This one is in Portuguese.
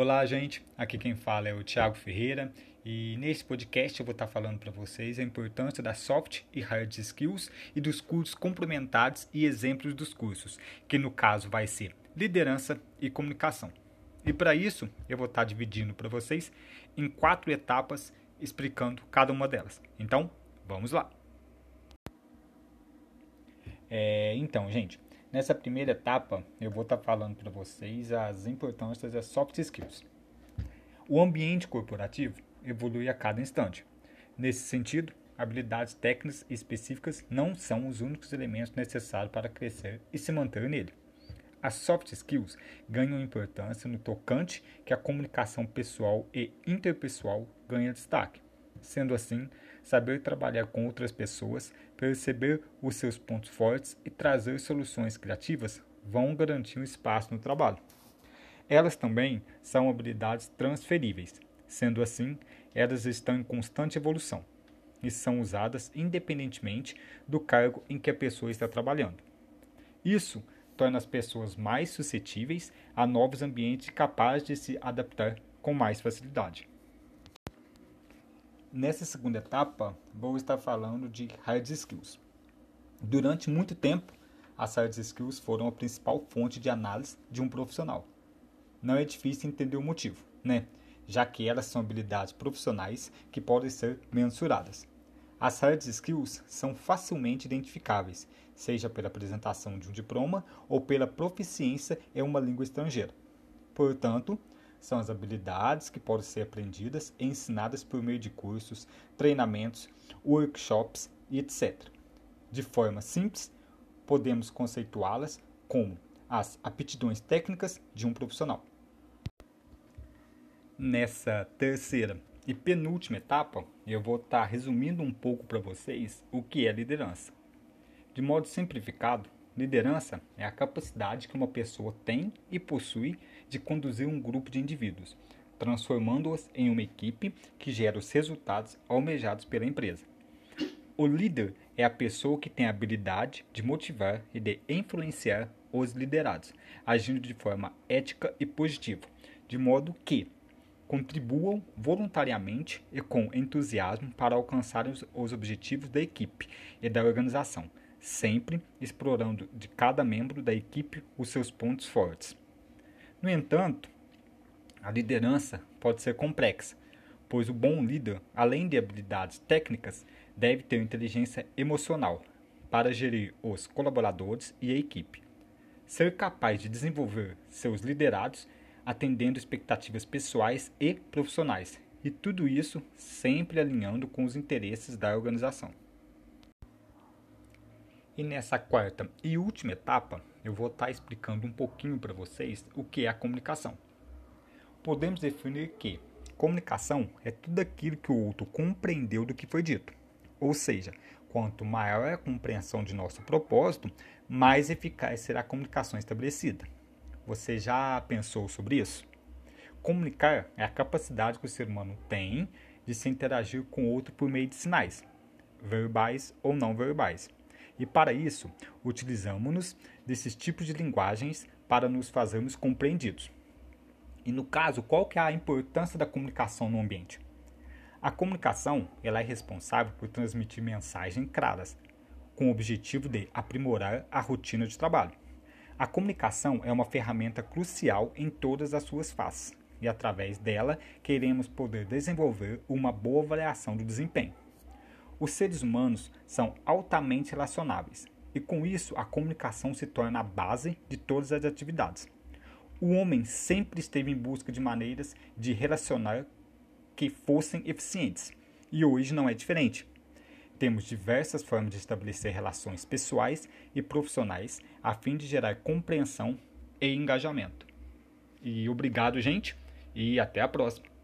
Olá, gente. Aqui quem fala é o Thiago Ferreira e nesse podcast eu vou estar falando para vocês a importância das soft e hard skills e dos cursos complementares e exemplos dos cursos, que no caso vai ser liderança e comunicação. E para isso, eu vou estar dividindo para vocês em quatro etapas explicando cada uma delas. Então, vamos lá. É, então, gente, Nessa primeira etapa, eu vou estar falando para vocês as importâncias das soft skills. O ambiente corporativo evolui a cada instante. Nesse sentido, habilidades técnicas específicas não são os únicos elementos necessários para crescer e se manter nele. As soft skills ganham importância no tocante que a comunicação pessoal e interpessoal ganha destaque. Sendo assim, saber trabalhar com outras pessoas, perceber os seus pontos fortes e trazer soluções criativas vão garantir um espaço no trabalho. Elas também são habilidades transferíveis, sendo assim, elas estão em constante evolução e são usadas independentemente do cargo em que a pessoa está trabalhando. Isso torna as pessoas mais suscetíveis a novos ambientes capazes de se adaptar com mais facilidade. Nessa segunda etapa, vou estar falando de hard skills. Durante muito tempo, as hard skills foram a principal fonte de análise de um profissional. Não é difícil entender o motivo, né? Já que elas são habilidades profissionais que podem ser mensuradas. As hard skills são facilmente identificáveis, seja pela apresentação de um diploma ou pela proficiência em uma língua estrangeira. Portanto, são as habilidades que podem ser aprendidas e ensinadas por meio de cursos, treinamentos, workshops e etc. De forma simples, podemos conceituá-las como as aptidões técnicas de um profissional. Nessa terceira e penúltima etapa, eu vou estar resumindo um pouco para vocês o que é liderança. De modo simplificado, Liderança é a capacidade que uma pessoa tem e possui de conduzir um grupo de indivíduos, transformando-os em uma equipe que gera os resultados almejados pela empresa. O líder é a pessoa que tem a habilidade de motivar e de influenciar os liderados, agindo de forma ética e positiva, de modo que contribuam voluntariamente e com entusiasmo para alcançar os objetivos da equipe e da organização, sempre explorando de cada membro da equipe os seus pontos fortes. No entanto, a liderança pode ser complexa, pois o bom líder, além de habilidades técnicas, deve ter inteligência emocional para gerir os colaboradores e a equipe. Ser capaz de desenvolver seus liderados atendendo expectativas pessoais e profissionais, e tudo isso sempre alinhando com os interesses da organização. E nessa quarta e última etapa, eu vou estar explicando um pouquinho para vocês o que é a comunicação. Podemos definir que comunicação é tudo aquilo que o outro compreendeu do que foi dito. Ou seja, quanto maior é a compreensão de nosso propósito, mais eficaz será a comunicação estabelecida. Você já pensou sobre isso? Comunicar é a capacidade que o ser humano tem de se interagir com o outro por meio de sinais, verbais ou não verbais. E para isso, utilizamos-nos desses tipos de linguagens para nos fazermos compreendidos. E no caso, qual que é a importância da comunicação no ambiente? A comunicação ela é responsável por transmitir mensagens claras, com o objetivo de aprimorar a rotina de trabalho. A comunicação é uma ferramenta crucial em todas as suas faces, e através dela queremos poder desenvolver uma boa avaliação do desempenho. Os seres humanos são altamente relacionáveis e, com isso, a comunicação se torna a base de todas as atividades. O homem sempre esteve em busca de maneiras de relacionar que fossem eficientes e hoje não é diferente. Temos diversas formas de estabelecer relações pessoais e profissionais a fim de gerar compreensão e engajamento. E obrigado, gente, e até a próxima.